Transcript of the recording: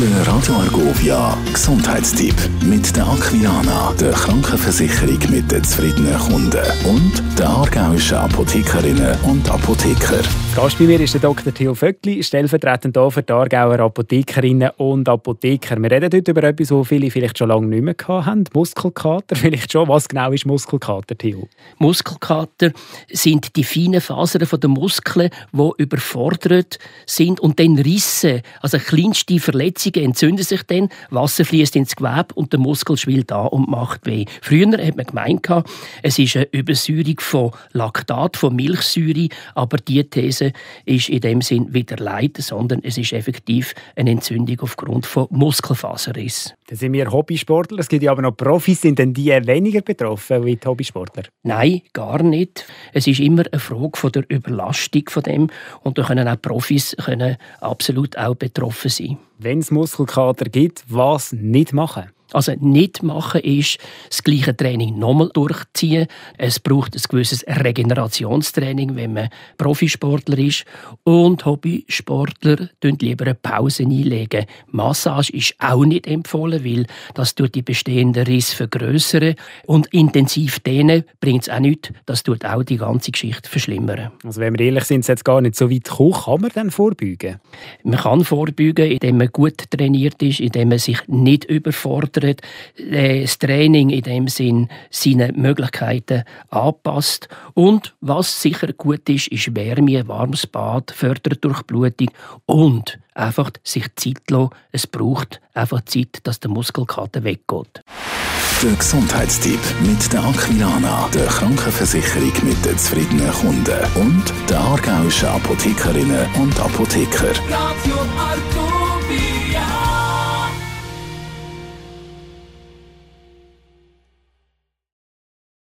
Der Radio Argovia Gesundheitstipp mit der Aquilana, der Krankenversicherung mit den zufriedenen Kunden und der aargauischen Apothekerinnen und Apotheker. Gast bei mir ist der Dr. Theo Vöckli, stellvertretend hier für die Aargauer Apothekerinnen und Apotheker. Wir reden heute über etwas, was viele vielleicht schon lange nicht mehr haben. Muskelkater, vielleicht schon. Was genau ist Muskelkater, Theo? Muskelkater sind die feinen Fasern der Muskeln, die überfordert sind und dann Risse, also kleinste Verletzungen entzünden sich dann, Wasser fließt ins Gewebe und der Muskel schwillt an und macht weh. Früher hat man gemeint, es ist eine Übersäuerung von Laktat, von Milchsäure, aber diese These Diagnose ist in dem Sinn wieder Leid, sondern es ist effektiv eine Entzündung aufgrund von Muskelfaserriss. Das sind wir Hobbysportler. Es gibt ja aber noch Profis. Sind denn die weniger betroffen wie die Hobbysportler? Nein, gar nicht. Es ist immer eine Frage von der Überlastung von dem und da können auch Profis können absolut auch betroffen sein. Wenn es Muskelkater gibt, was nicht machen? Also nicht machen ist das gleiche Training nochmal durchziehen. Es braucht ein gewisses Regenerationstraining, wenn man Profisportler ist. Und Hobbysportler tun lieber eine Pause einlegen. Massage ist auch nicht empfohlen, weil das tut die bestehenden Risse vergrößern. Und intensiv dehnen bringt es auch nichts. Das tut auch die ganze Geschichte verschlimmern. Also wenn wir ehrlich sind, ist jetzt gar nicht so weit gekommen. Kann man dann vorbeugen? Man kann vorbeugen, indem man gut trainiert ist, indem man sich nicht überfordert fördert, äh, das Training in dem Sinn seine Möglichkeiten anpasst. Und was sicher gut ist, ist Wärme, warmes Bad, fördert Durchblutung und einfach sich Zeit lassen. Es braucht einfach Zeit, dass der Muskelkater weggeht. Der Gesundheitstipp mit der Aquilana, der Krankenversicherung mit den zufriedenen Kunden und der aargauischen Apothekerinnen und Apotheker. Radio Arco.